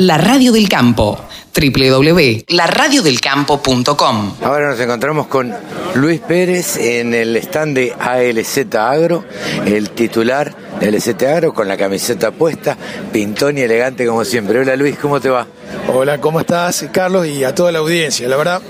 La Radio del Campo www.laradiodelcampo.com Ahora nos encontramos con Luis Pérez en el stand de ALZ Agro, el titular de ALZ Agro con la camiseta puesta, pintón y elegante como siempre. Hola Luis, ¿cómo te va? Hola, ¿cómo estás, Carlos? Y a toda la audiencia. La verdad,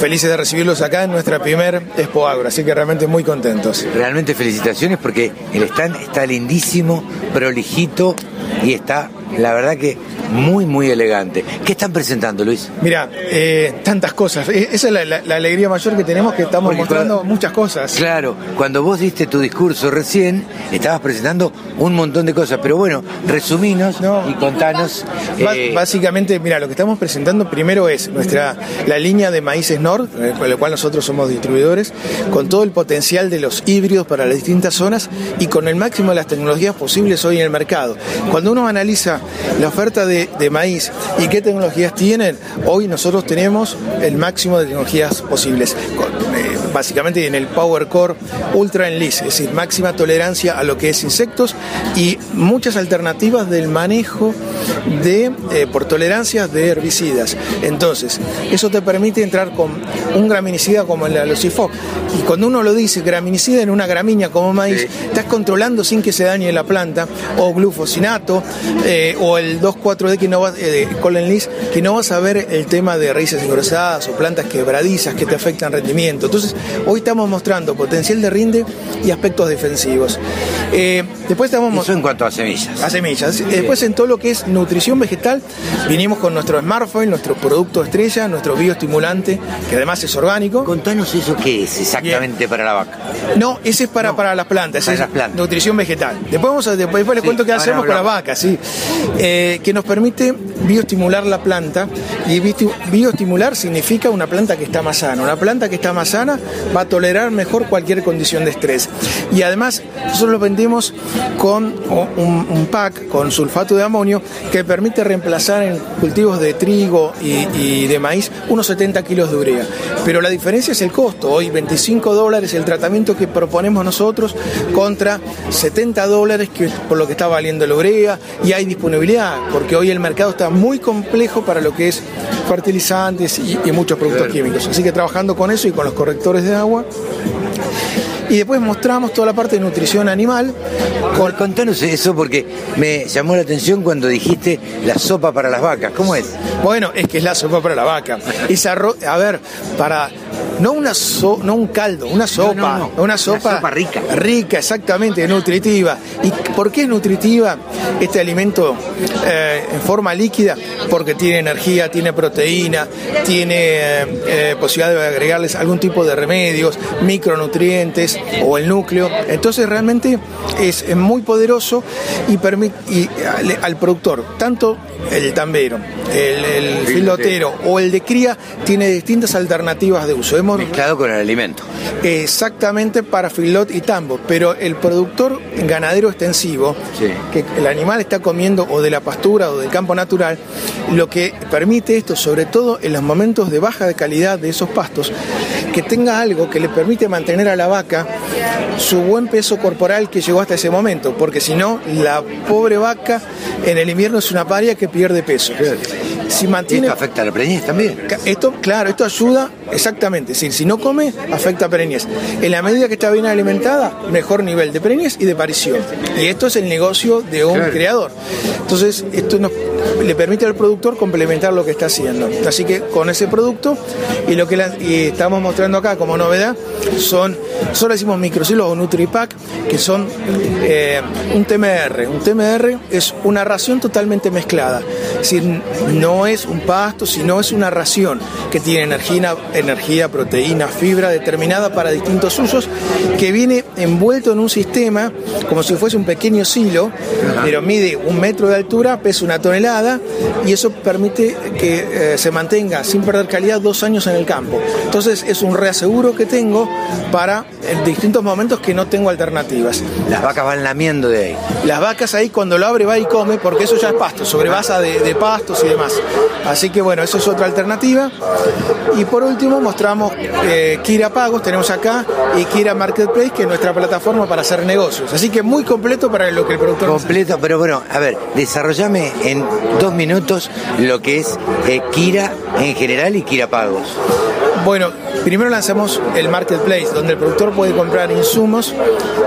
felices de recibirlos acá en nuestra primer Expo Agro, así que realmente muy contentos. Realmente felicitaciones porque el stand está lindísimo, prolijito y está, la verdad que muy, muy elegante. ¿Qué están presentando, Luis? Mira, eh, tantas cosas. Eh, esa es la, alegría mayor que tenemos, que estamos mostrando muchas cosas. Claro, cuando vos diste tu discurso recién, estabas presentando un montón de cosas, pero bueno, resuminos y contanos. Eh, básicamente, mira, lo que estamos presentando primero es nuestra la línea de maíces Nord, con la cual nosotros somos distribuidores, con todo el potencial de los híbridos para las distintas zonas y con el máximo de las tecnologías posibles hoy en el mercado. Cuando uno analiza la oferta de de, maíz y qué tecnologías tienen, hoy nosotros tenemos el máximo de tecnologías posibles. Eh, básicamente en el Power Core Ultra Enlist, es decir, máxima tolerancia a lo que es insectos y muchas alternativas del manejo de eh, por tolerancias de herbicidas. Entonces, eso te permite entrar con un graminicida como el Alocifoc. Y cuando uno lo dice, graminicida en una gramínea como maíz, estás controlando sin que se dañe la planta, o glufosinato, eh, o el 2,4-D que no va, eh, que no vas a ver el tema de raíces engrosadas o plantas quebradizas que te afectan rendimiento. Entonces, hoy estamos mostrando potencial de rinde y aspectos defensivos. Eh, después estamos Eso en cuanto a semillas. A semillas. Después en todo lo que es nutrición vegetal, vinimos con nuestro smartphone, nuestro producto estrella, nuestro bioestimulante, que además es orgánico. Contanos eso qué es exactamente para la vaca. No, ese es para, para las plantas, es nutrición vegetal. Después, vamos a, después, les cuento qué hacemos con la vaca, sí. Eh, que nos permite bioestimular la planta y bioestimular significa una planta que está más sana. Una planta que está más sana va a tolerar mejor cualquier condición de estrés. Y además, nosotros lo vendemos con un, pack con sulfato de amonio que permite reemplazar en cultivos de trigo y, de maíz unos 70 kilos de urea. Pero la diferencia es el costo. Hoy 25 dólares el tratamiento que proponemos nosotros contra 70 dólares que por lo que está valiendo la urea y hay disponibilidad porque hoy el mercado está muy complejo para lo que es fertilizantes y, y muchos productos químicos. Así que trabajando con eso y con los correctores de agua y después mostramos toda la parte de nutrición animal. Con... Contanos eso porque me llamó la atención cuando dijiste la sopa para las vacas. ¿Cómo es? Bueno, es que es la sopa para la vaca. Esa a ver, para no una no un caldo, una sopa, una sopa, rica. Rica, exactamente, nutritiva. ¿Y por qué es nutritiva este alimento eh, en forma líquida? Porque tiene energía, tiene proteína, tiene eh, eh, posibilidad de agregarles algún tipo de remedios, micronutrientes o el núcleo. Entonces realmente es, muy poderoso y permite y al, productor, tanto el tambero, el, filotero o el de cría, tiene distintas alternativas de uso. Hemos, Mezclado con el alimento. Exactamente para filot y tambo, pero el productor ganadero extensivo, que el animal está comiendo o de la pastura o del campo natural, lo que permite esto, sobre todo en los momentos de baja de calidad de esos pastos, que tenga algo que le permite mantener a la vaca su buen peso corporal que llegó hasta ese momento, porque si no, la pobre vaca en el invierno es una paria que pierde peso. Si mantiene... ¿Esto afecta a la preñez también? Esto, claro, esto ayuda, exactamente. Si, si no come, afecta a preñez. En la medida que está bien alimentada, mejor nivel de preñez y de parición. Y esto es el negocio de un creador. Entonces, esto nos le permite al productor complementar lo que está haciendo. Así que con ese producto y lo que estamos mostrando acá como novedad son, solo decimos microcilos o NutriPack, que son eh, un TMR. Un TMR es una ración totalmente mezclada. Es decir, no es un pasto, sino es una ración que tiene energía, energía, proteína, fibra determinada para distintos usos, que viene envuelto en un sistema como si fuese un pequeño silo, pero mide un metro de altura, pesa una tonelada y eso permite que eh, se mantenga sin perder calidad dos años en el campo. Entonces es un reaseguro que tengo para en distintos momentos que no tengo alternativas. Las vacas van lamiendo de ahí. Las vacas ahí cuando lo abre va y come, porque eso ya es pasto, sobre base de, de pastos y demás. Así que bueno, eso es otra alternativa. Y por último mostramos eh, Kira Pagos, tenemos acá, y Kira Marketplace, que es nuestra plataforma para hacer negocios. Así que muy completo para lo que el productor Completo, pero bueno, a ver, desarrollame en dos minutos lo que es eh, Kira en general y Kira Pagos. Bueno, primero lanzamos el marketplace, donde el productor puede comprar insumos,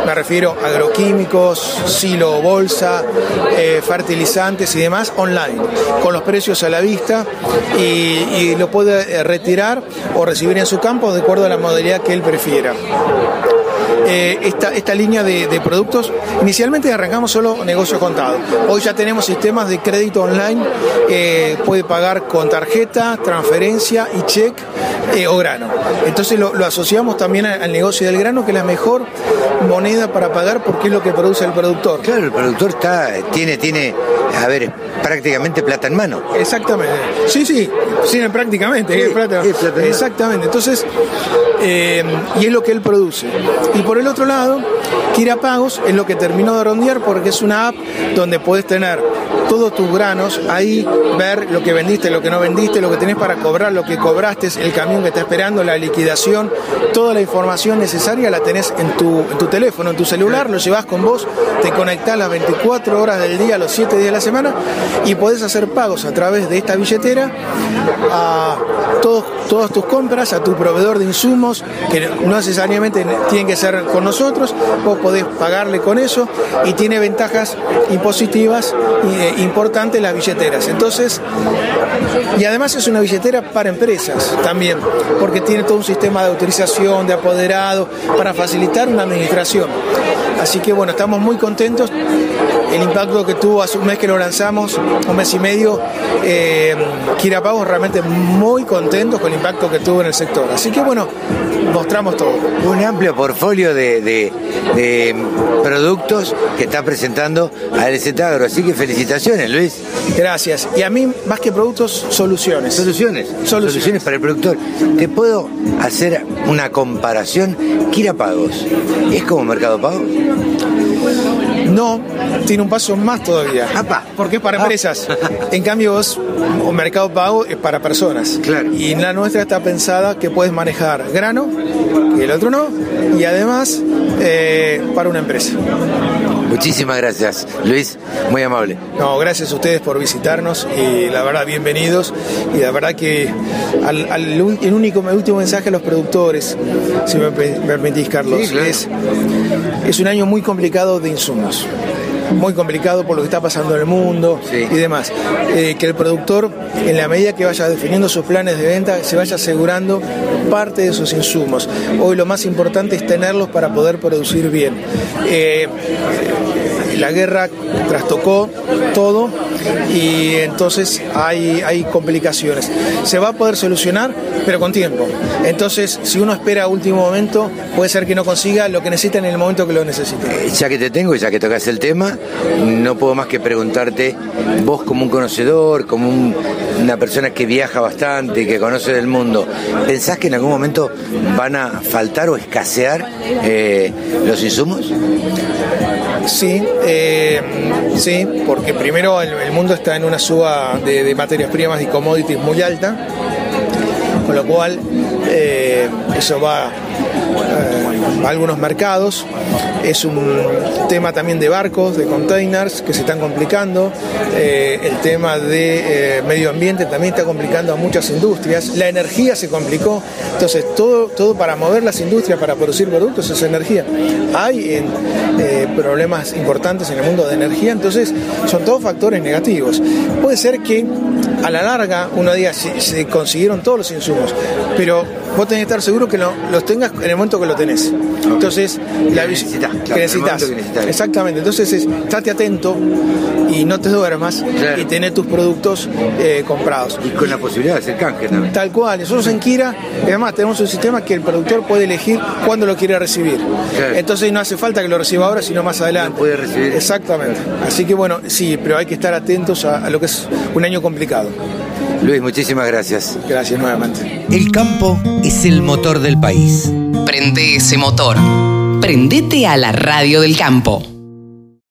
me refiero a agroquímicos, silo, bolsa, eh, fertilizantes y demás, online, con los precios a la vista y, y lo puede eh, retirar o recibir en su campo de acuerdo a la modalidad que él prefiera. Eh, esta, esta línea de, de productos, inicialmente arrancamos solo negocio contado. Hoy ya tenemos sistemas de crédito online, eh, puede pagar con tarjeta, transferencia y cheque eh, o grano. Entonces lo, lo asociamos también al, negocio del grano, que es la mejor moneda para pagar porque es lo que produce el productor. Claro, el productor está, tiene, tiene, a ver, prácticamente plata en mano. Exactamente. Sí, sí, sí, prácticamente. Sí, es plata. es plata. Exactamente. Entonces, eh, y es lo que él produce. Y por el otro lado, Kira Pagos es lo que terminó de rondear porque es una app donde puedes tener todos tus granos ahí, ver lo que vendiste, lo que no vendiste, lo que tenés para cobrar, lo que cobraste, el camión que está esperando, la liquidación, toda la información necesaria la tenés en tu, en tu teléfono, en tu celular, lo llevas con vos, te conectás las 24 horas del día, los 7 días de la semana y podés hacer pagos a través de esta billetera a todos, todas tus compras, a tu proveedor de insumos, que no necesariamente tienen que ser con nosotros, vos podés pagarle con eso y tiene ventajas impositivas eh, importantes las billeteras. Entonces, y además es una billetera para empresas también, porque tiene todo un sistema de autorización, de apoderado, para facilitar una administración. Así que bueno, estamos muy contentos. El impacto que tuvo hace un mes que lo lanzamos, un mes y medio, eh, Kira Pagos realmente muy contentos con el impacto que tuvo en el sector. Así que bueno, mostramos todo. Un amplio portfolio de, de- de productos que está presentando a LZ Agro. Así que felicitaciones, Luis. Gracias. Y a mí, más que productos, soluciones. Soluciones. Soluciones. para el productor. ¿Te puedo hacer una comparación? Kira Pagos. ¿Es como Mercado Pago? No, tiene un paso más todavía. Apa. Porque es para Ah. empresas. En cambio, vos, o Mercado Pago es para personas. Claro. Y la nuestra está pensada que puedes manejar grano, y el otro no, y además eh, para una empresa. Muchísimas gracias, Luis. Muy amable. No, gracias a ustedes por visitarnos y la verdad, bienvenidos. Y la verdad que al, al el único, el último mensaje a los productores, si me pe- me permitís, Carlos, Sí, claro. es, es un año muy complicado de insumos. Muy complicado por lo que está pasando en el mundo Sí. y demás. Eh, que el productor, en la medida que vaya definiendo sus planes de venta, se vaya asegurando parte de sus insumos. Hoy lo más importante es tenerlos para poder producir bien. Eh, la guerra trastocó todo y entonces hay, hay complicaciones. Se va a poder solucionar, pero con tiempo. Entonces, si uno espera a último momento, puede ser que no consiga lo que necesita en el momento que lo necesita. Eh, Ya que te tengo y ya que tocas el tema, no puedo más que preguntarte, vos como un conocedor, como un- una persona que viaja bastante, que conoce del mundo, ¿pensás que en algún momento van a faltar o escasear eh, los insumos? Sí, eh, sí, porque primero el, mundo está en una suba de materias primas y commodities muy alta, con lo cual eh, eso va eh, a algunos mercados. Es un tema también de barcos, de containers que se están complicando. Eh, el tema de medio ambiente también está complicando a muchas industrias. La energía se complicó. Entonces, todo, todo para mover las industrias, para producir productos, es energía. Hay problemas importantes en el mundo de energía, entonces son todos factores negativos. Puede ser que a la larga uno diga si se consiguieron todos los insumos, pero vos tenés que estar seguro que lo- los tengas en el momento que lo tenés. Entonces, la Que necesitas, claro, que necesitas. que. Exactamente. Entonces, es, estate atento y no te duermas Claro. y tener tus productos eh, comprados. Y con la posibilidad de hacer canje también. Tal cual, nosotros en Kira, además tenemos un sistema que el productor puede elegir cuándo lo quiere recibir. Claro. Entonces no hace falta que lo reciba ahora, sino más adelante. Puede recibir. Exactamente. Así que bueno, sí, pero hay que estar atentos a, a lo que es un año complicado. Luis, muchísimas gracias. Gracias nuevamente. El campo es el motor del país. Prende ese motor. Prendete a la radio del campo.